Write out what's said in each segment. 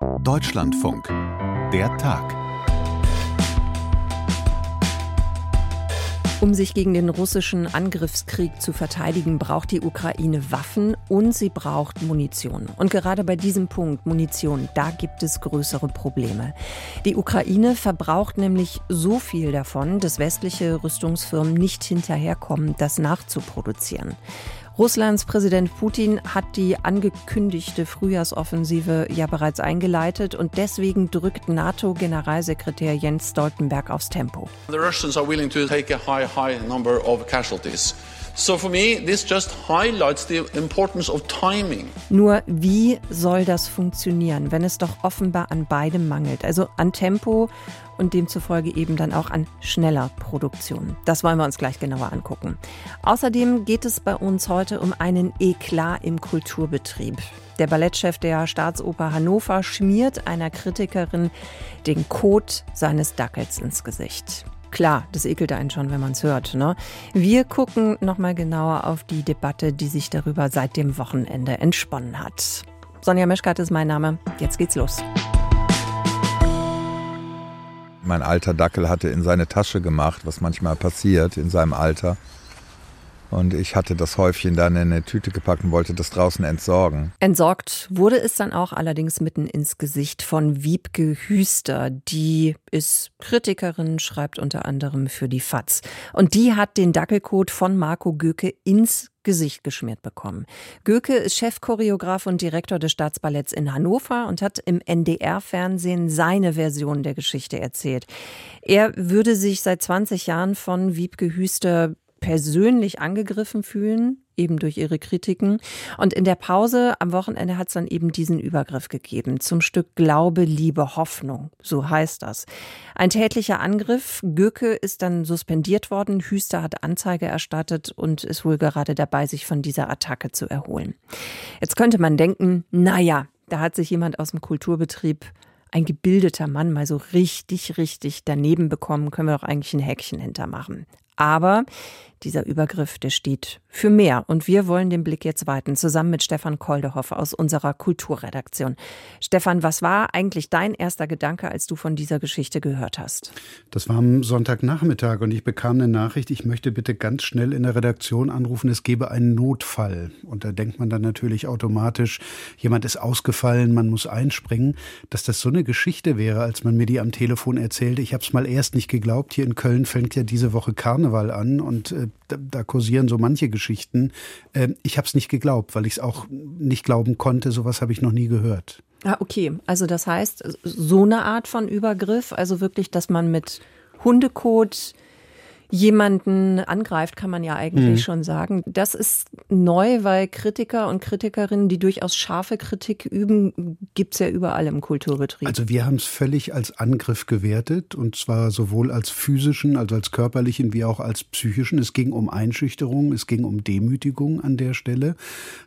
Deutschlandfunk. Der Tag. Um sich gegen den russischen Angriffskrieg zu verteidigen, braucht die Ukraine Waffen und sie braucht Munition. Und gerade bei diesem Punkt Munition, da gibt es größere Probleme. Die Ukraine verbraucht nämlich so viel davon, dass westliche Rüstungsfirmen nicht hinterherkommen, das nachzuproduzieren. Russlands Präsident Putin hat die angekündigte Frühjahrsoffensive ja bereits eingeleitet und deswegen drückt NATO-Generalsekretär Jens Stoltenberg aufs Tempo. The Russians are willing to take a high, high number of casualties. So for me, this just highlights the importance of timing. Nur wie soll das funktionieren, wenn es doch offenbar an beidem mangelt? Also an Tempo und demzufolge eben dann auch an schneller Produktion. Das wollen wir uns gleich genauer angucken. Außerdem geht es bei uns heute um einen Eklat im Kulturbetrieb. Der Ballettchef der Staatsoper Hannover schmiert einer Kritikerin den Kot seines Dackels ins Gesicht. Klar, das ekelt einen schon, wenn man es hört. Ne? Wir gucken nochmal genauer auf die Debatte, die sich darüber seit dem Wochenende entsponnen hat. Sonja Meschkat ist mein Name. Jetzt geht's los. Mein alter Dackel hatte in seine Tasche gemacht, was manchmal passiert in seinem Alter. Und ich hatte das Häufchen dann in eine Tüte gepackt und wollte das draußen entsorgen. Entsorgt wurde es dann auch allerdings mitten ins Gesicht von Wiebke Hüster. Die ist Kritikerin, schreibt unter anderem für die FAZ. Und die hat den Dackelcode von Marco Göke ins Gesicht geschmiert bekommen. Göke ist Chefchoreograf und Direktor des Staatsballetts in Hannover und hat im NDR-Fernsehen seine Version der Geschichte erzählt. Er würde sich seit 20 Jahren von Wiebke Hüster persönlich angegriffen fühlen, eben durch ihre Kritiken. Und in der Pause am Wochenende hat es dann eben diesen Übergriff gegeben zum Stück Glaube, Liebe, Hoffnung. So heißt das. Ein tätlicher Angriff. Göke ist dann suspendiert worden. Hüster hat Anzeige erstattet und ist wohl gerade dabei, sich von dieser Attacke zu erholen. Jetzt könnte man denken, naja, da hat sich jemand aus dem Kulturbetrieb ein gebildeter Mann mal so richtig, richtig daneben bekommen, können wir doch eigentlich ein Häkchen hintermachen. Aber dieser Übergriff, der steht für mehr. Und wir wollen den Blick jetzt weiten, zusammen mit Stefan Koldehoff aus unserer Kulturredaktion. Stefan, was war eigentlich dein erster Gedanke, als du von dieser Geschichte gehört hast? Das war am Sonntagnachmittag und ich bekam eine Nachricht, ich möchte bitte ganz schnell in der Redaktion anrufen, es gebe einen Notfall. Und da denkt man dann natürlich automatisch, jemand ist ausgefallen, man muss einspringen. Dass das so eine Geschichte wäre, als man mir die am Telefon erzählte, ich habe es mal erst nicht geglaubt. Hier in Köln fängt ja diese Woche Karneval an und äh, da, da kursieren so manche Geschichten. Äh, ich habe es nicht geglaubt, weil ich es auch nicht glauben konnte. Sowas habe ich noch nie gehört. Ah, okay. Also das heißt, so eine Art von Übergriff, also wirklich, dass man mit Hundekot jemanden angreift, kann man ja eigentlich mhm. schon sagen. Das ist neu, weil Kritiker und Kritikerinnen, die durchaus scharfe Kritik üben, gibt's ja überall im Kulturbetrieb. Also wir haben es völlig als Angriff gewertet und zwar sowohl als physischen, also als körperlichen, wie auch als psychischen. Es ging um Einschüchterung, es ging um Demütigung an der Stelle.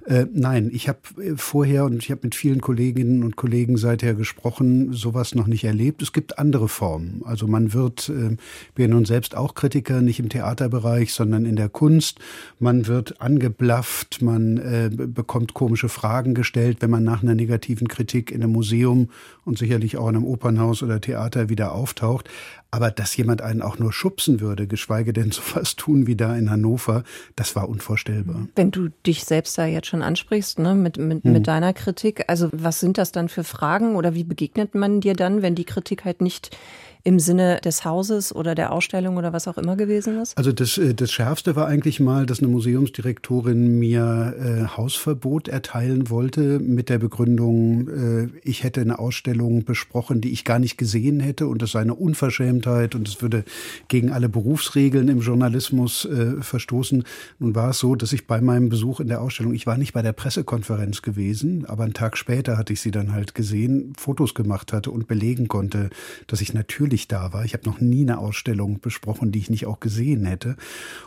Äh, nein, ich habe äh, vorher und ich habe mit vielen Kolleginnen und Kollegen seither gesprochen, sowas noch nicht erlebt. Es gibt andere Formen. Also man wird, äh, bin nun selbst auch Kritiker, Musiker, nicht im Theaterbereich, sondern in der Kunst. Man wird angeblafft, man äh, bekommt komische Fragen gestellt, wenn man nach einer negativen Kritik in einem Museum und sicherlich auch in einem Opernhaus oder Theater wieder auftaucht. Aber dass jemand einen auch nur schubsen würde, geschweige denn sowas tun wie da in Hannover, das war unvorstellbar. Wenn du dich selbst da jetzt schon ansprichst, ne, mit, mit, hm. mit deiner Kritik, also was sind das dann für Fragen oder wie begegnet man dir dann, wenn die Kritik halt nicht im Sinne des Hauses oder der Ausstellung oder was auch immer gewesen ist? Also das, äh, das Schärfste war eigentlich mal, dass eine Museumsdirektorin mir äh, Hausverbot erteilen wollte mit der Begründung, äh, ich hätte eine Ausstellung besprochen, die ich gar nicht gesehen hätte und das sei eine Unverschämtheit und es würde gegen alle Berufsregeln im Journalismus äh, verstoßen. Nun war es so, dass ich bei meinem Besuch in der Ausstellung, ich war nicht bei der Pressekonferenz gewesen, aber einen Tag später hatte ich sie dann halt gesehen, Fotos gemacht hatte und belegen konnte, dass ich natürlich natürlich da war. Ich habe noch nie eine Ausstellung besprochen, die ich nicht auch gesehen hätte.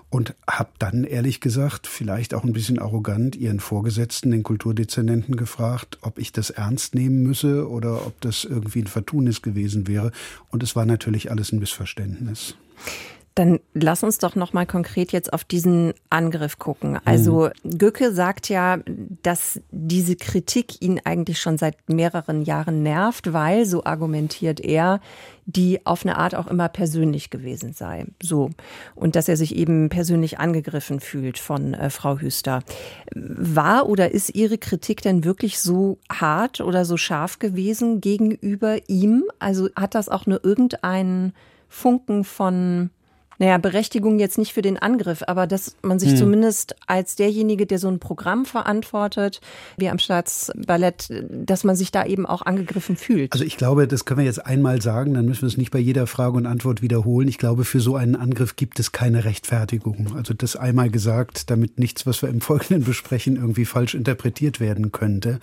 Und habe dann ehrlich gesagt, vielleicht auch ein bisschen arrogant, ihren Vorgesetzten, den Kulturdezernenten, gefragt, ob ich das ernst nehmen müsse oder ob das irgendwie ein Vertunis gewesen wäre. Und es war natürlich alles ein Missverständnis. Dann lass uns doch noch mal konkret jetzt auf diesen Angriff gucken. Also mhm. Gücke sagt ja, dass diese Kritik ihn eigentlich schon seit mehreren Jahren nervt, weil, so argumentiert er, die auf eine Art auch immer persönlich gewesen sei. So. Und dass er sich eben persönlich angegriffen fühlt von äh, Frau Hüster. War oder ist Ihre Kritik denn wirklich so hart oder so scharf gewesen gegenüber ihm? Also hat das auch nur irgendeinen Funken von naja, Berechtigung jetzt nicht für den Angriff, aber dass man sich hm. zumindest als derjenige, der so ein Programm verantwortet, wie am Staatsballett, dass man sich da eben auch angegriffen fühlt. Also ich glaube, das können wir jetzt einmal sagen, dann müssen wir es nicht bei jeder Frage und Antwort wiederholen. Ich glaube, für so einen Angriff gibt es keine Rechtfertigung. Also das einmal gesagt, damit nichts, was wir im Folgenden besprechen, irgendwie falsch interpretiert werden könnte.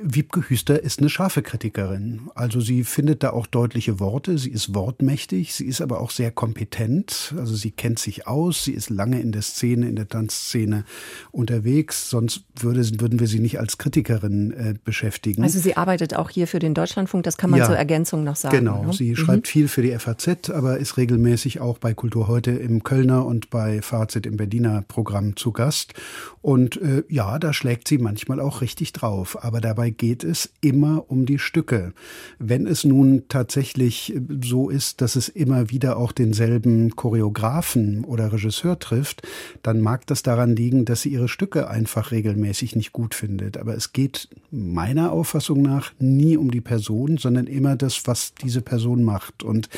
Wiebke Hüster ist eine scharfe Kritikerin. Also sie findet da auch deutliche Worte, sie ist wortmächtig, sie ist aber auch sehr kompetent also sie kennt sich aus, sie ist lange in der Szene, in der Tanzszene unterwegs, sonst würde, würden wir sie nicht als Kritikerin äh, beschäftigen. Also sie arbeitet auch hier für den Deutschlandfunk, das kann man ja, zur Ergänzung noch sagen. Genau, ne? sie mhm. schreibt viel für die FAZ, aber ist regelmäßig auch bei Kultur heute im Kölner und bei Fazit im Berliner Programm zu Gast. Und äh, ja, da schlägt sie manchmal auch richtig drauf, aber dabei geht es immer um die Stücke. Wenn es nun tatsächlich so ist, dass es immer wieder auch denselben Choreografen Choreografen oder Regisseur trifft, dann mag das daran liegen, dass sie ihre Stücke einfach regelmäßig nicht gut findet. Aber es geht meiner Auffassung nach nie um die Person, sondern immer das, was diese Person macht. Und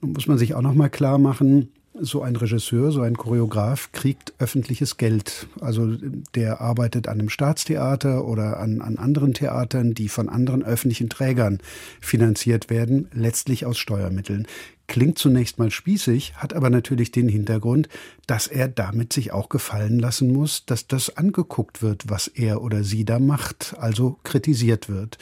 muss man sich auch noch mal klar machen, so ein Regisseur, so ein Choreograf kriegt öffentliches Geld. Also der arbeitet an einem Staatstheater oder an, an anderen Theatern, die von anderen öffentlichen Trägern finanziert werden, letztlich aus Steuermitteln. Klingt zunächst mal spießig, hat aber natürlich den Hintergrund, dass er damit sich auch gefallen lassen muss, dass das angeguckt wird, was er oder sie da macht, also kritisiert wird.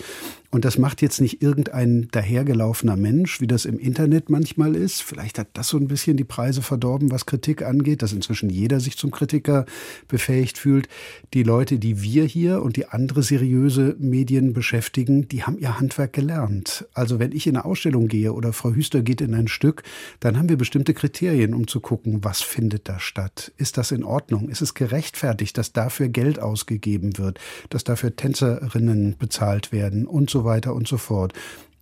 Und das macht jetzt nicht irgendein dahergelaufener Mensch, wie das im Internet manchmal ist. Vielleicht hat das so ein bisschen die Preise verdorben, was Kritik angeht, dass inzwischen jeder sich zum Kritiker befähigt fühlt. Die Leute, die wir hier und die andere seriöse Medien beschäftigen, die haben ihr Handwerk gelernt. Also wenn ich in eine Ausstellung gehe oder Frau Hüster geht in ein Stück, dann haben wir bestimmte Kriterien, um zu gucken, was findet da statt. Ist das in Ordnung? Ist es gerechtfertigt, dass dafür Geld ausgegeben wird, dass dafür Tänzerinnen bezahlt werden und so weiter und so fort.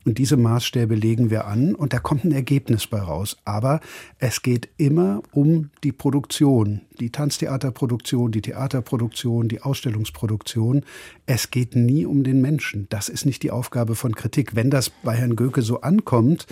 Und diese Maßstäbe legen wir an und da kommt ein Ergebnis bei raus. Aber es geht immer um die Produktion, die Tanztheaterproduktion, die Theaterproduktion, die Ausstellungsproduktion. Es geht nie um den Menschen. Das ist nicht die Aufgabe von Kritik. Wenn das bei Herrn Göke so ankommt,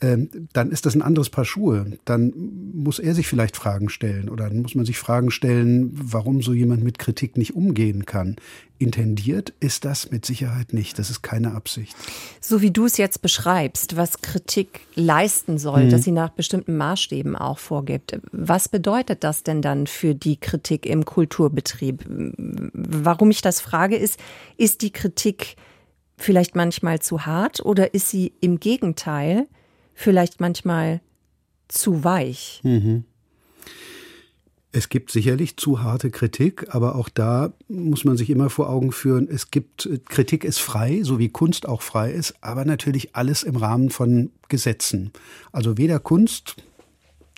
dann ist das ein anderes Paar Schuhe. Dann muss er sich vielleicht Fragen stellen oder dann muss man sich Fragen stellen, warum so jemand mit Kritik nicht umgehen kann. Intendiert ist das mit Sicherheit nicht. Das ist keine Absicht. So wie du es jetzt beschreibst, was Kritik leisten soll, mhm. dass sie nach bestimmten Maßstäben auch vorgibt. Was bedeutet das denn dann für die Kritik im Kulturbetrieb? Warum ich das frage, ist, ist die Kritik vielleicht manchmal zu hart oder ist sie im Gegenteil vielleicht manchmal zu weich. Mhm. Es gibt sicherlich zu harte Kritik, aber auch da muss man sich immer vor Augen führen, es gibt, Kritik ist frei, so wie Kunst auch frei ist, aber natürlich alles im Rahmen von Gesetzen. Also weder Kunst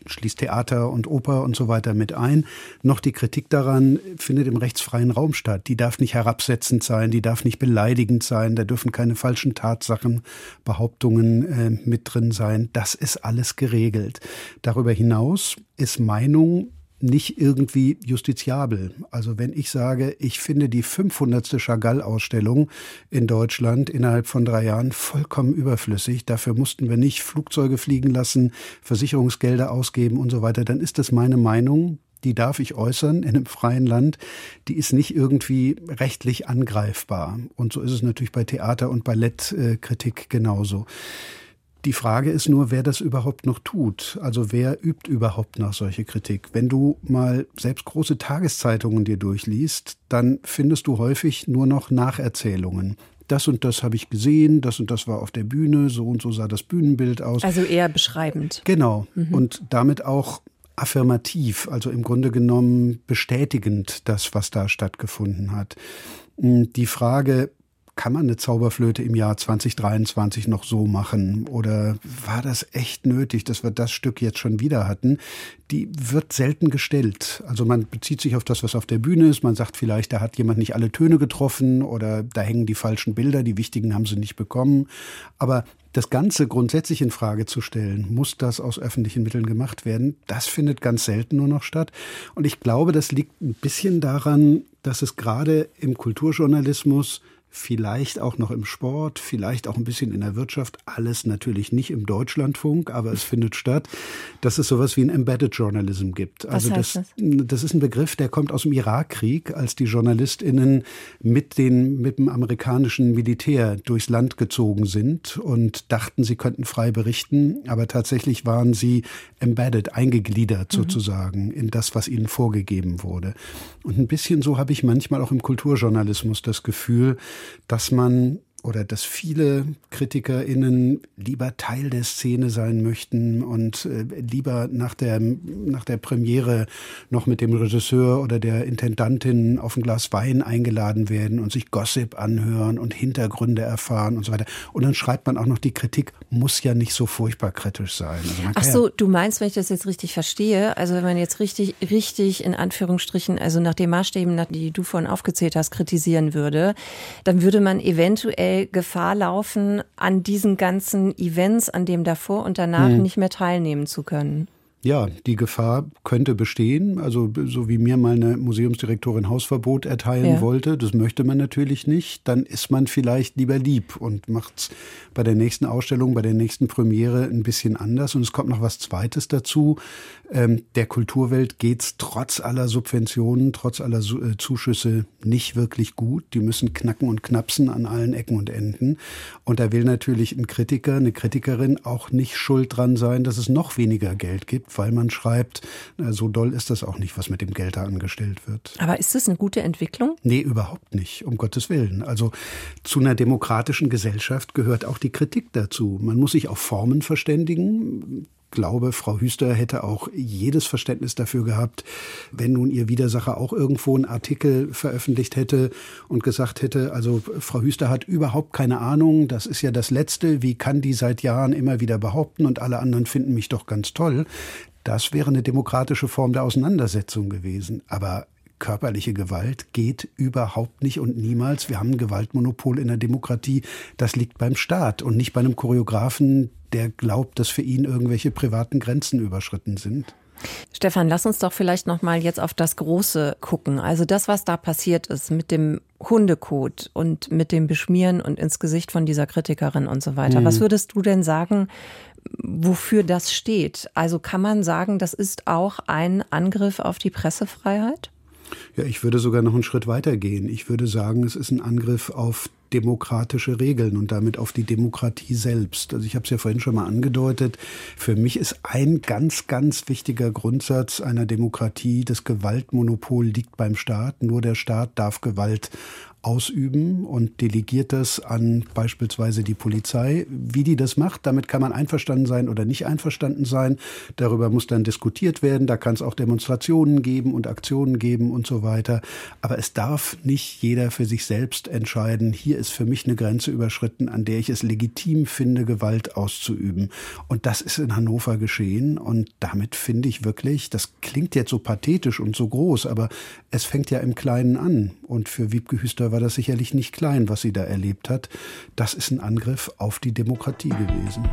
schließt Theater und Oper und so weiter mit ein, noch die Kritik daran findet im rechtsfreien Raum statt. Die darf nicht herabsetzend sein, die darf nicht beleidigend sein, da dürfen keine falschen Tatsachen, Behauptungen äh, mit drin sein. Das ist alles geregelt. Darüber hinaus ist Meinung nicht irgendwie justiziabel. Also wenn ich sage, ich finde die 500. Chagall-Ausstellung in Deutschland innerhalb von drei Jahren vollkommen überflüssig, dafür mussten wir nicht Flugzeuge fliegen lassen, Versicherungsgelder ausgeben und so weiter, dann ist das meine Meinung. Die darf ich äußern in einem freien Land. Die ist nicht irgendwie rechtlich angreifbar. Und so ist es natürlich bei Theater- und Ballettkritik genauso. Die Frage ist nur, wer das überhaupt noch tut. Also wer übt überhaupt noch solche Kritik? Wenn du mal selbst große Tageszeitungen dir durchliest, dann findest du häufig nur noch Nacherzählungen. Das und das habe ich gesehen, das und das war auf der Bühne, so und so sah das Bühnenbild aus. Also eher beschreibend. Genau. Mhm. Und damit auch affirmativ, also im Grunde genommen bestätigend das, was da stattgefunden hat. Die Frage, kann man eine Zauberflöte im Jahr 2023 noch so machen? Oder war das echt nötig, dass wir das Stück jetzt schon wieder hatten? Die wird selten gestellt. Also man bezieht sich auf das, was auf der Bühne ist. Man sagt vielleicht, da hat jemand nicht alle Töne getroffen oder da hängen die falschen Bilder, die wichtigen haben sie nicht bekommen. Aber das Ganze grundsätzlich in Frage zu stellen, muss das aus öffentlichen Mitteln gemacht werden, das findet ganz selten nur noch statt. Und ich glaube, das liegt ein bisschen daran, dass es gerade im Kulturjournalismus vielleicht auch noch im Sport, vielleicht auch ein bisschen in der Wirtschaft, alles natürlich nicht im Deutschlandfunk, aber es findet statt, dass es sowas wie ein Embedded Journalism gibt. Was also das, das? das ist ein Begriff, der kommt aus dem Irakkrieg, als die JournalistInnen mit den, mit dem amerikanischen Militär durchs Land gezogen sind und dachten, sie könnten frei berichten, aber tatsächlich waren sie embedded, eingegliedert mhm. sozusagen in das, was ihnen vorgegeben wurde. Und ein bisschen so habe ich manchmal auch im Kulturjournalismus das Gefühl, dass man oder dass viele KritikerInnen lieber Teil der Szene sein möchten und äh, lieber nach der, nach der Premiere noch mit dem Regisseur oder der Intendantin auf ein Glas Wein eingeladen werden und sich Gossip anhören und Hintergründe erfahren und so weiter. Und dann schreibt man auch noch, die Kritik muss ja nicht so furchtbar kritisch sein. Also Ach so, ja du meinst, wenn ich das jetzt richtig verstehe, also wenn man jetzt richtig, richtig in Anführungsstrichen, also nach den Maßstäben, nach die du vorhin aufgezählt hast, kritisieren würde, dann würde man eventuell eventuell Gefahr laufen, an diesen ganzen Events, an dem davor und danach hm. nicht mehr teilnehmen zu können. Ja, die Gefahr könnte bestehen. Also so wie mir mal eine Museumsdirektorin Hausverbot erteilen ja. wollte, das möchte man natürlich nicht. Dann ist man vielleicht lieber lieb und macht's bei der nächsten Ausstellung, bei der nächsten Premiere ein bisschen anders. Und es kommt noch was Zweites dazu. Ähm, der Kulturwelt geht's trotz aller Subventionen, trotz aller äh, Zuschüsse nicht wirklich gut. Die müssen knacken und knapsen an allen Ecken und Enden. Und da will natürlich ein Kritiker, eine Kritikerin auch nicht schuld dran sein, dass es noch weniger Geld gibt weil man schreibt, so doll ist das auch nicht, was mit dem Geld da angestellt wird. Aber ist das eine gute Entwicklung? Nee, überhaupt nicht, um Gottes Willen. Also zu einer demokratischen Gesellschaft gehört auch die Kritik dazu. Man muss sich auf Formen verständigen glaube, Frau Hüster hätte auch jedes Verständnis dafür gehabt, wenn nun ihr Widersacher auch irgendwo einen Artikel veröffentlicht hätte und gesagt hätte, also Frau Hüster hat überhaupt keine Ahnung, das ist ja das Letzte, wie kann die seit Jahren immer wieder behaupten und alle anderen finden mich doch ganz toll. Das wäre eine demokratische Form der Auseinandersetzung gewesen. Aber körperliche Gewalt geht überhaupt nicht und niemals. Wir haben ein Gewaltmonopol in der Demokratie. Das liegt beim Staat und nicht bei einem Choreografen, der glaubt, dass für ihn irgendwelche privaten Grenzen überschritten sind. Stefan, lass uns doch vielleicht noch mal jetzt auf das Große gucken. Also das, was da passiert ist mit dem Hundekot und mit dem Beschmieren und ins Gesicht von dieser Kritikerin und so weiter. Mhm. Was würdest du denn sagen, wofür das steht? Also kann man sagen, das ist auch ein Angriff auf die Pressefreiheit? Ja, ich würde sogar noch einen Schritt weiter gehen. Ich würde sagen, es ist ein Angriff auf demokratische Regeln und damit auf die Demokratie selbst. Also ich habe es ja vorhin schon mal angedeutet. Für mich ist ein ganz, ganz wichtiger Grundsatz einer Demokratie, das Gewaltmonopol liegt beim Staat. Nur der Staat darf Gewalt ausüben und delegiert das an beispielsweise die Polizei. Wie die das macht, damit kann man einverstanden sein oder nicht einverstanden sein. Darüber muss dann diskutiert werden. Da kann es auch Demonstrationen geben und Aktionen geben und so weiter. Aber es darf nicht jeder für sich selbst entscheiden, hier ist für mich eine Grenze überschritten, an der ich es legitim finde, Gewalt auszuüben. Und das ist in Hannover geschehen. Und damit finde ich wirklich, das klingt jetzt so pathetisch und so groß, aber es fängt ja im Kleinen an. Und für Wiebke Hüster war das sicherlich nicht klein, was sie da erlebt hat. Das ist ein Angriff auf die Demokratie gewesen.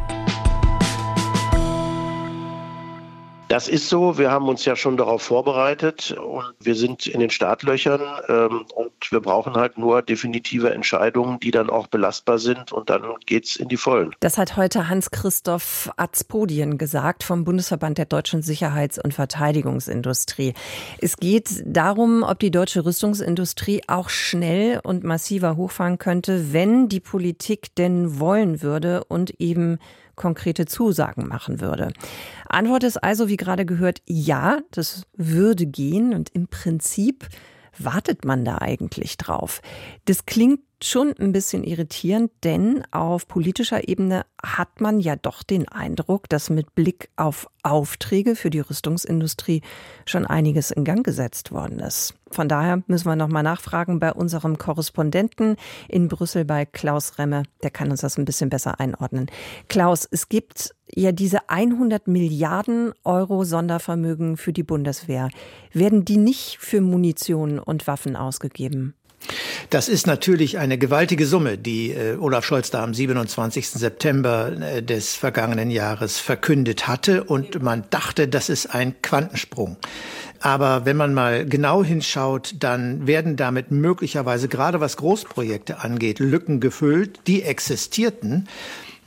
Das ist so. Wir haben uns ja schon darauf vorbereitet und wir sind in den Startlöchern ähm, und wir brauchen halt nur definitive Entscheidungen, die dann auch belastbar sind und dann geht's in die Vollen. Das hat heute Hans-Christoph Azpodien gesagt vom Bundesverband der deutschen Sicherheits- und Verteidigungsindustrie. Es geht darum, ob die deutsche Rüstungsindustrie auch schnell und massiver hochfahren könnte, wenn die Politik denn wollen würde und eben konkrete Zusagen machen würde. Antwort ist also, wie gerade gehört, ja, das würde gehen und im Prinzip wartet man da eigentlich drauf? Das klingt schon ein bisschen irritierend, denn auf politischer Ebene hat man ja doch den Eindruck, dass mit Blick auf Aufträge für die Rüstungsindustrie schon einiges in Gang gesetzt worden ist. Von daher müssen wir nochmal nachfragen bei unserem Korrespondenten in Brüssel bei Klaus Remme. Der kann uns das ein bisschen besser einordnen. Klaus, es gibt ja diese 100 Milliarden Euro Sondervermögen für die Bundeswehr. Werden die nicht für Munition und Waffen ausgegeben? Das ist natürlich eine gewaltige Summe, die äh, Olaf Scholz da am 27. September äh, des vergangenen Jahres verkündet hatte. Und man dachte, das ist ein Quantensprung. Aber wenn man mal genau hinschaut, dann werden damit möglicherweise gerade was Großprojekte angeht, Lücken gefüllt, die existierten.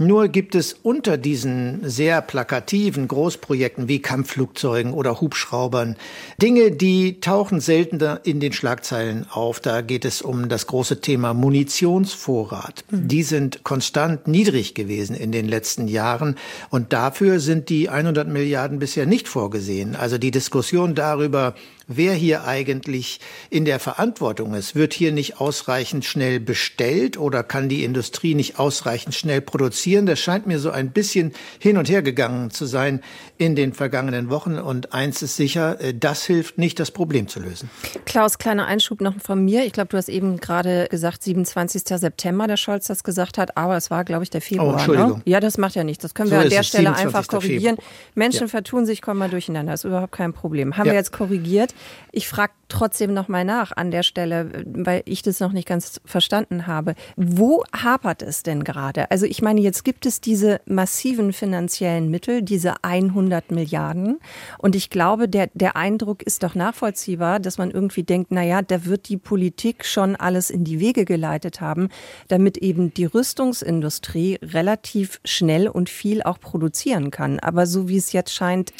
Nur gibt es unter diesen sehr plakativen Großprojekten wie Kampfflugzeugen oder Hubschraubern Dinge, die tauchen seltener in den Schlagzeilen auf. Da geht es um das große Thema Munitionsvorrat. Mhm. Die sind konstant niedrig gewesen in den letzten Jahren und dafür sind die 100 Milliarden bisher nicht vorgesehen. Also die Diskussion darüber, wer hier eigentlich in der Verantwortung ist. Wird hier nicht ausreichend schnell bestellt oder kann die Industrie nicht ausreichend schnell produzieren? Das scheint mir so ein bisschen hin und her gegangen zu sein in den vergangenen Wochen. Und eins ist sicher, äh, das hilft nicht, das Problem zu lösen. Klaus, kleiner Einschub noch von mir. Ich glaube, du hast eben gerade gesagt, 27. September, der Scholz das gesagt hat, aber es war, glaube ich, der Februar. Oh, Entschuldigung. Ne? Ja, das macht ja nichts. Das können so wir an der Stelle einfach korrigieren. Februar. Menschen ja. vertun sich, kommen mal durcheinander. Das ist überhaupt kein Problem. Haben ja. wir jetzt korrigiert. Ich frage trotzdem noch mal nach an der Stelle, weil ich das noch nicht ganz verstanden habe. Wo hapert es denn gerade? Also ich meine, jetzt gibt es diese massiven finanziellen Mittel, diese 100 Milliarden. Und ich glaube, der, der Eindruck ist doch nachvollziehbar, dass man irgendwie denkt, na ja, da wird die Politik schon alles in die Wege geleitet haben, damit eben die Rüstungsindustrie relativ schnell und viel auch produzieren kann. Aber so wie es jetzt scheint,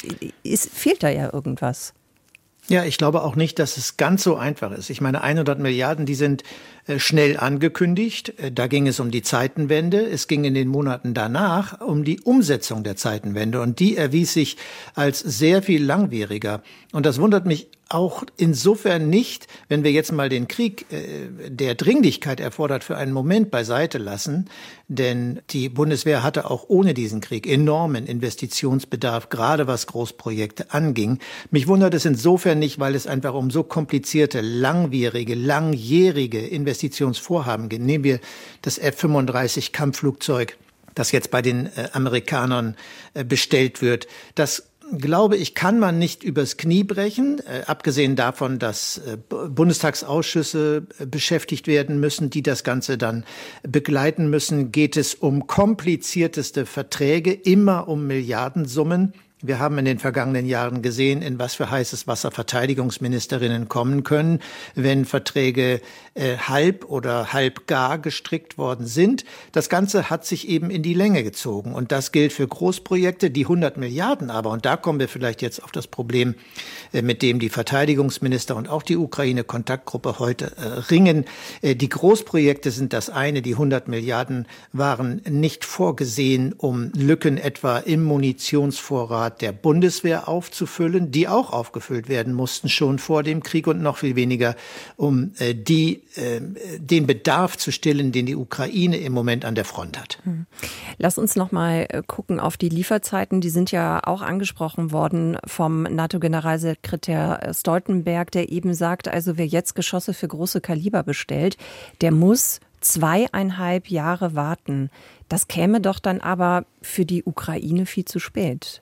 ist, fehlt da ja irgendwas. Ja, ich glaube auch nicht, dass es ganz so einfach ist. Ich meine, 100 Milliarden, die sind schnell angekündigt. Äh, da ging es um die Zeitenwende. Es ging in den Monaten danach um die Umsetzung der Zeitenwende. Und die erwies sich als sehr viel langwieriger. Und das wundert mich auch insofern nicht, wenn wir jetzt mal den Krieg, äh, der Dringlichkeit erfordert, für einen Moment beiseite lassen. Denn die Bundeswehr hatte auch ohne diesen Krieg enormen Investitionsbedarf, gerade was Großprojekte anging. Mich wundert es insofern nicht, weil es einfach um so komplizierte, langwierige, langjährige Investitionsvorhaben geht. Nehmen wir das F-35 Kampfflugzeug das jetzt bei den äh, Amerikanern äh, bestellt wird. Das glaube ich, kann man nicht übers Knie brechen, äh, abgesehen davon, dass äh, Bundestagsausschüsse äh, beschäftigt werden müssen, die das Ganze dann begleiten müssen, geht es um komplizierteste Verträge, immer um Milliardensummen. Wir haben in den vergangenen Jahren gesehen, in was für heißes Wasser Verteidigungsministerinnen kommen können, wenn Verträge äh, halb oder halb gar gestrickt worden sind. Das Ganze hat sich eben in die Länge gezogen. Und das gilt für Großprojekte, die 100 Milliarden aber, und da kommen wir vielleicht jetzt auf das Problem, äh, mit dem die Verteidigungsminister und auch die Ukraine-Kontaktgruppe heute äh, ringen. Äh, die Großprojekte sind das eine, die 100 Milliarden waren nicht vorgesehen, um Lücken etwa im Munitionsvorrat Vorrat der Bundeswehr aufzufüllen, die auch aufgefüllt werden mussten schon vor dem Krieg und noch viel weniger, um äh, die, äh, den Bedarf zu stillen, den die Ukraine im Moment an der Front hat. Hm. Lass uns noch mal äh, gucken auf die Lieferzeiten. Die sind ja auch angesprochen worden vom NATO-Generalsekretär Stoltenberg, der eben sagt, also wer jetzt Geschosse für große Kaliber bestellt, der muss zweieinhalb Jahre warten. Das käme doch dann aber für die Ukraine viel zu spät.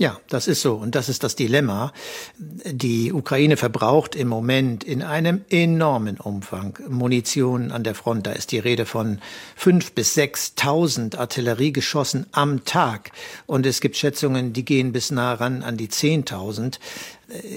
Ja, das ist so. Und das ist das Dilemma. Die Ukraine verbraucht im Moment in einem enormen Umfang Munition an der Front. Da ist die Rede von fünf bis sechstausend Artilleriegeschossen am Tag. Und es gibt Schätzungen, die gehen bis nah ran an die zehntausend.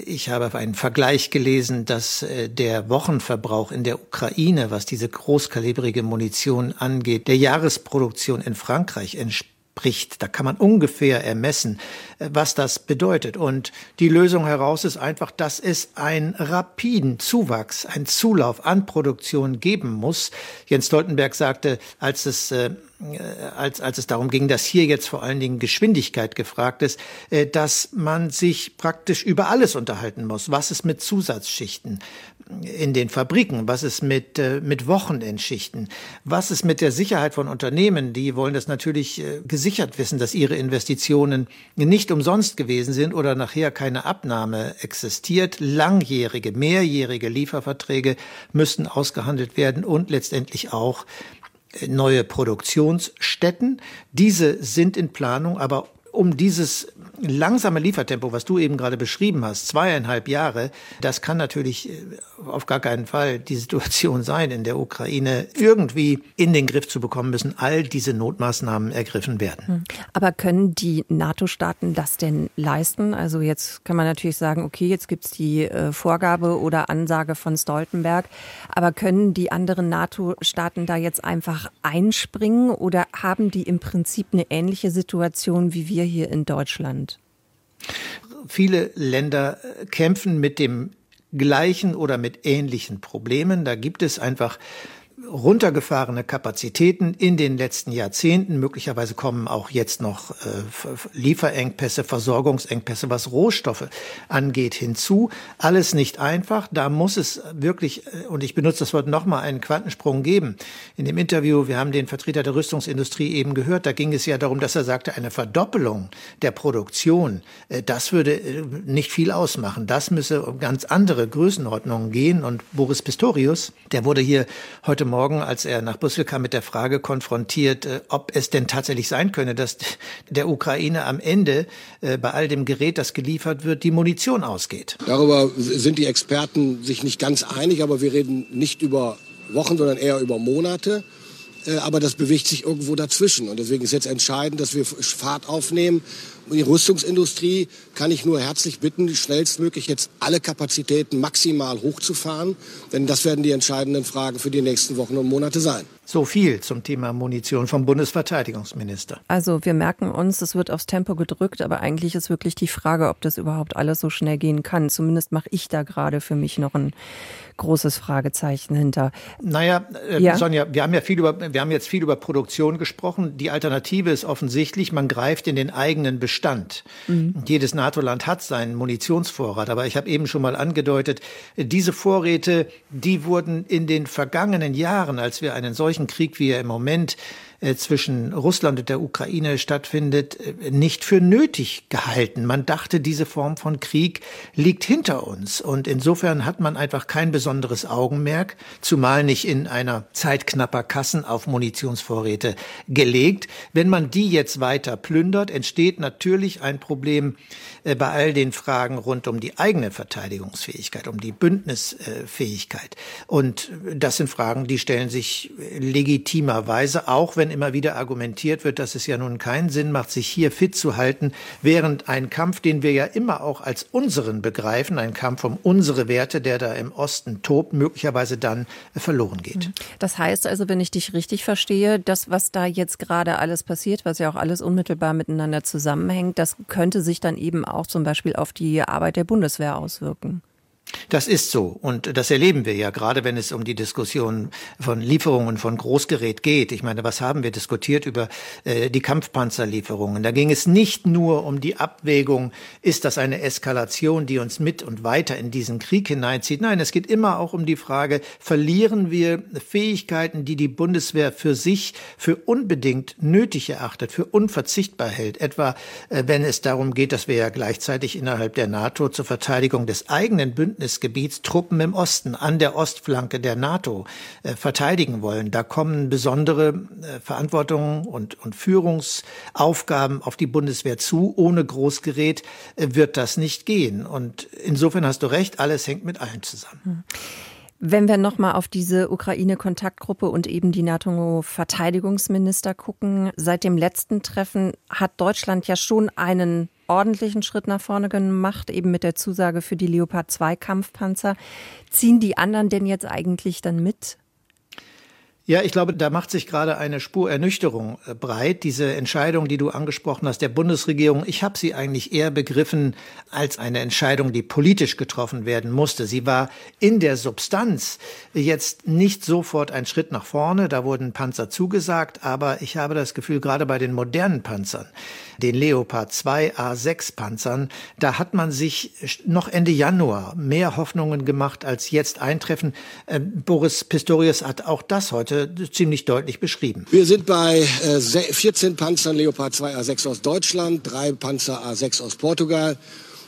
Ich habe einen Vergleich gelesen, dass äh, der Wochenverbrauch in der Ukraine, was diese großkalibrige Munition angeht, der Jahresproduktion in Frankreich entspricht bricht. Da kann man ungefähr ermessen, äh, was das bedeutet. Und die Lösung heraus ist einfach, dass es einen rapiden Zuwachs, einen Zulauf an Produktion geben muss. Jens Stoltenberg sagte, als es äh, als, als es darum ging, dass hier jetzt vor allen Dingen Geschwindigkeit gefragt ist, dass man sich praktisch über alles unterhalten muss. Was ist mit Zusatzschichten? in den Fabriken? Was ist mit, äh, mit Wochenendschichten? Was ist mit der Sicherheit von Unternehmen? Die wollen das natürlich äh, gesichert wissen, dass ihre Investitionen nicht umsonst gewesen sind oder nachher keine Abnahme existiert. Langjährige, mehrjährige Lieferverträge müssten ausgehandelt werden und letztendlich auch äh, neue Produktionsstätten. Diese sind in Planung, aber um dieses langsame Liefertempo, was du eben gerade beschrieben hast, zweieinhalb Jahre, das kann natürlich äh, auf gar keinen Fall die Situation sein, in der Ukraine irgendwie in den Griff zu bekommen müssen, all diese Notmaßnahmen ergriffen werden. Hm. Aber können die NATO-Staaten das denn leisten? Also jetzt kann man natürlich sagen, okay, jetzt gibt's die äh, Vorgabe oder Ansage von Stoltenberg, aber können die anderen NATO-Staaten da jetzt einfach einspringen oder haben die im Prinzip eine ähnliche Situation wie wir hier in Deutschland? Viele Länder kämpfen mit dem gleichen oder mit ähnlichen Problemen. Da gibt es einfach runtergefahrene Kapazitäten in den letzten Jahrzehnten. Möglicherweise kommen auch jetzt noch äh, Lieferengpässe, Versorgungsengpässe, was Rohstoffe angeht, hinzu. Alles nicht einfach. Da muss es wirklich, äh, und ich benutze das Wort nochmal, einen Quantensprung geben. In dem Interview, wir haben den Vertreter der Rüstungsindustrie eben gehört, da ging es ja darum, dass er sagte, eine Verdoppelung der Produktion, äh, das würde nicht viel ausmachen. Das müsse um ganz andere Größenordnungen gehen. Und Boris Pistorius, der wurde hier heute Morgen, als er nach Brüssel kam, mit der Frage konfrontiert, äh, ob es denn tatsächlich sein könne, dass der Ukraine am Ende äh, bei all dem Gerät, das geliefert wird, die Munition ausgeht. Darüber sind die Experten sich nicht ganz einig, aber wir reden nicht über Wochen, sondern eher über Monate. Äh, aber das bewegt sich irgendwo dazwischen. Und deswegen ist jetzt entscheidend, dass wir Fahrt aufnehmen. Und die Rüstungsindustrie kann ich nur herzlich bitten, schnellstmöglich jetzt alle Kapazitäten maximal hochzufahren. Denn das werden die entscheidenden Fragen für die nächsten Wochen und Monate sein. So viel zum Thema Munition vom Bundesverteidigungsminister. Also wir merken uns, es wird aufs Tempo gedrückt, aber eigentlich ist wirklich die Frage, ob das überhaupt alles so schnell gehen kann. Zumindest mache ich da gerade für mich noch ein großes Fragezeichen hinter. Naja, äh, ja? Sonja, wir haben ja viel über, wir haben jetzt viel über Produktion gesprochen. Die Alternative ist offensichtlich, man greift in den eigenen Bestand. Mhm. Jedes NATO-Land hat seinen Munitionsvorrat, aber ich habe eben schon mal angedeutet, diese Vorräte, die wurden in den vergangenen Jahren, als wir einen solchen Krieg wie er im Moment zwischen Russland und der Ukraine stattfindet, äh, nicht für nötig gehalten. Man dachte, diese Form von Krieg liegt hinter uns. Und insofern hat man einfach kein besonderes Augenmerk, zumal nicht in einer Zeit knapper Kassen auf Munitionsvorräte gelegt. Wenn man die jetzt weiter plündert, entsteht natürlich ein Problem äh, bei all den Fragen rund um die eigene Verteidigungsfähigkeit, um die Bündnisfähigkeit. Und das sind Fragen, die stellen sich legitimerweise, auch wenn immer wieder argumentiert wird, dass es ja nun keinen Sinn macht, sich hier fit zu halten, während ein Kampf, den wir ja immer auch als unseren begreifen, ein Kampf um unsere Werte, der da im Osten tobt, möglicherweise dann verloren geht. Mhm. Das heißt also, wenn ich dich richtig verstehe, das, was da jetzt gerade alles passiert, was ja auch alles unmittelbar miteinander zusammenhängt, das könnte sich dann eben auch zum Beispiel auf die Arbeit der Bundeswehr auswirken. Das ist so und das erleben wir ja gerade, wenn es um die Diskussion von Lieferungen von Großgerät geht. Ich meine, was haben wir diskutiert über äh, die Kampfpanzerlieferungen? Da ging es nicht nur um die Abwägung, ist das eine Eskalation, die uns mit und weiter in diesen Krieg hineinzieht? Nein, es geht immer auch um die Frage, verlieren wir Fähigkeiten, die die Bundeswehr für sich für unbedingt nötig erachtet, für unverzichtbar hält? Etwa, äh, wenn es darum geht, dass wir ja gleichzeitig innerhalb der NATO zur Verteidigung des eigenen Bündnisses Bündnisgebiets Truppen im Osten an der Ostflanke der NATO äh, verteidigen wollen. Da kommen besondere äh, Verantwortungen und, und Führungsaufgaben auf die Bundeswehr zu. Ohne Großgerät äh, wird das nicht gehen. Und insofern hast du recht, alles hängt mit allem zusammen. Hm. Wenn wir nochmal auf diese Ukraine-Kontaktgruppe und eben die NATO-Verteidigungsminister gucken, seit dem letzten Treffen hat Deutschland ja schon einen ordentlichen Schritt nach vorne gemacht, eben mit der Zusage für die Leopard 2 Kampfpanzer. Ziehen die anderen denn jetzt eigentlich dann mit? Ja, ich glaube, da macht sich gerade eine Spur Ernüchterung äh, breit. Diese Entscheidung, die du angesprochen hast, der Bundesregierung, ich habe sie eigentlich eher begriffen als eine Entscheidung, die politisch getroffen werden musste. Sie war in der Substanz jetzt nicht sofort ein Schritt nach vorne. Da wurden Panzer zugesagt, aber ich habe das Gefühl, gerade bei den modernen Panzern, den Leopard 2 A6 Panzern, da hat man sich noch Ende Januar mehr Hoffnungen gemacht, als jetzt eintreffen. Äh, Boris Pistorius hat auch das heute ziemlich deutlich beschrieben. Wir sind bei äh, 14 Panzern Leopard 2 A6 aus Deutschland, drei Panzer A6 aus Portugal.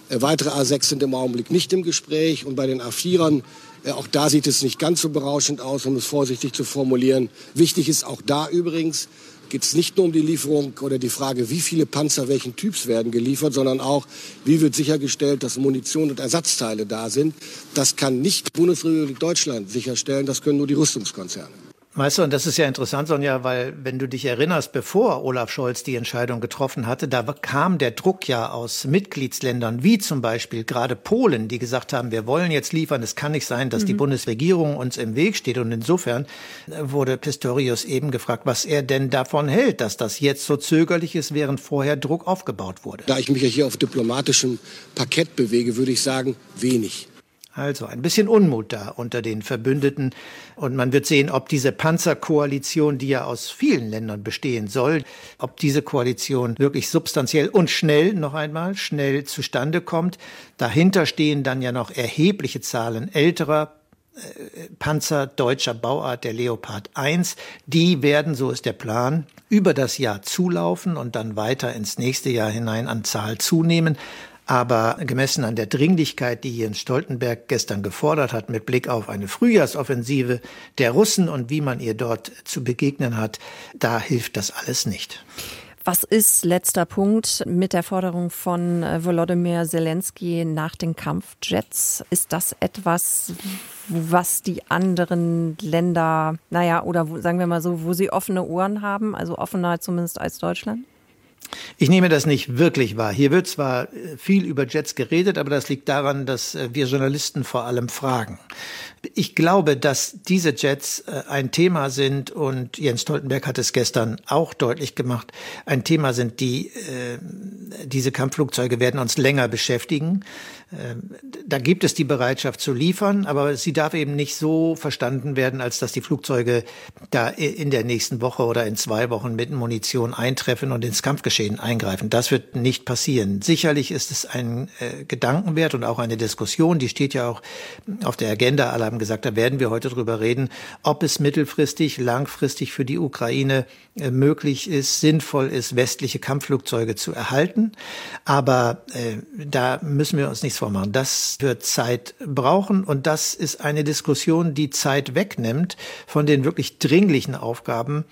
Äh, weitere A6 sind im Augenblick nicht im Gespräch. Und bei den A4ern, äh, auch da sieht es nicht ganz so berauschend aus, um es vorsichtig zu formulieren. Wichtig ist auch da übrigens, geht es nicht nur um die Lieferung oder die Frage, wie viele Panzer welchen Typs werden geliefert, sondern auch, wie wird sichergestellt, dass Munition und Ersatzteile da sind. Das kann nicht Bundesrepublik Deutschland sicherstellen, das können nur die Rüstungskonzerne. Weißt du, und das ist ja interessant, Sonja, weil wenn du dich erinnerst, bevor Olaf Scholz die Entscheidung getroffen hatte, da kam der Druck ja aus Mitgliedsländern, wie zum Beispiel gerade Polen, die gesagt haben, wir wollen jetzt liefern, es kann nicht sein, dass mhm. die Bundesregierung uns im Weg steht. Und insofern wurde Pistorius eben gefragt, was er denn davon hält, dass das jetzt so zögerlich ist, während vorher Druck aufgebaut wurde. Da ich mich ja hier auf diplomatischem Parkett bewege, würde ich sagen, wenig. Also ein bisschen Unmut da unter den Verbündeten. Und man wird sehen, ob diese Panzerkoalition, die ja aus vielen Ländern bestehen soll, ob diese Koalition wirklich substanziell und schnell, noch einmal, schnell zustande kommt. Dahinter stehen dann ja noch erhebliche Zahlen älterer äh, Panzer deutscher Bauart, der Leopard 1. Die werden, so ist der Plan, über das Jahr zulaufen und dann weiter ins nächste Jahr hinein an Zahl zunehmen. Aber gemessen an der Dringlichkeit, die Jens Stoltenberg gestern gefordert hat, mit Blick auf eine Frühjahrsoffensive der Russen und wie man ihr dort zu begegnen hat, da hilft das alles nicht. Was ist letzter Punkt mit der Forderung von äh, Volodymyr Zelensky nach den Kampfjets? Ist das etwas, was die anderen Länder, naja, oder sagen wir mal so, wo sie offene Ohren haben, also offener zumindest als Deutschland? Ich nehme das nicht wirklich wahr. Hier wird zwar äh, viel über Jets geredet, aber das liegt daran, dass äh, wir Journalisten vor allem fragen. Ich glaube, dass diese Jets äh, ein Thema sind und Jens Stoltenberg hat es gestern auch deutlich gemacht, ein Thema sind, die äh, diese Kampfflugzeuge werden uns länger beschäftigen. Äh, da gibt es die Bereitschaft zu liefern, aber sie darf eben nicht so verstanden werden, als dass die Flugzeuge da in der nächsten Woche oder in zwei Wochen mit Munition eintreffen und ins Kampfgeschehen eingreifen. Das wird nicht passieren. Sicherlich ist es ein äh, Gedankenwert und auch eine Diskussion, die steht ja auch auf der Agenda aller haben gesagt, da werden wir heute drüber reden, ob es mittelfristig, langfristig für die Ukraine äh, möglich ist, sinnvoll ist, westliche Kampfflugzeuge zu erhalten. Aber äh, da müssen wir uns nichts vormachen. Das wird Zeit brauchen und das ist eine Diskussion, die Zeit wegnimmt von den wirklich dringlichen Aufgaben,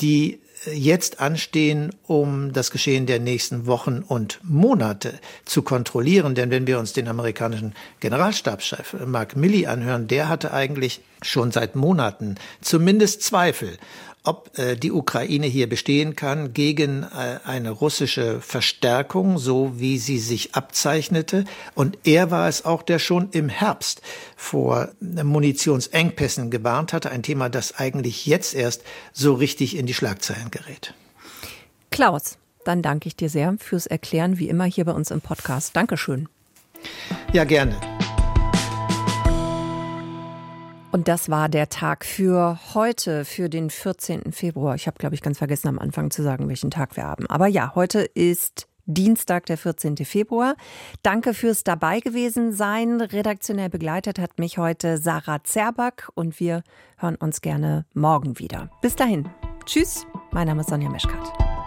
die jetzt anstehen, um das Geschehen der nächsten Wochen und Monate zu kontrollieren. Denn wenn wir uns den amerikanischen Generalstabschef Mark Milley anhören, der hatte eigentlich schon seit Monaten zumindest Zweifel, ob äh, die Ukraine hier bestehen kann gegen äh, eine russische Verstärkung, so wie sie sich abzeichnete. Und er war es auch, der schon im Herbst vor Munitionsengpässen gewarnt hatte, ein Thema, das eigentlich jetzt erst so richtig in die Schlagzeilen gerät. Klaus, dann danke ich dir sehr fürs Erklären, wie immer hier bei uns im Podcast. Dankeschön. Ja, gerne. Und das war der Tag für heute, für den 14. Februar. Ich habe, glaube ich, ganz vergessen am Anfang zu sagen, welchen Tag wir haben. Aber ja, heute ist Dienstag, der 14. Februar. Danke fürs dabei gewesen sein. Redaktionell begleitet hat mich heute Sarah Zerback und wir hören uns gerne morgen wieder. Bis dahin. Tschüss, mein Name ist Sonja Meschkat.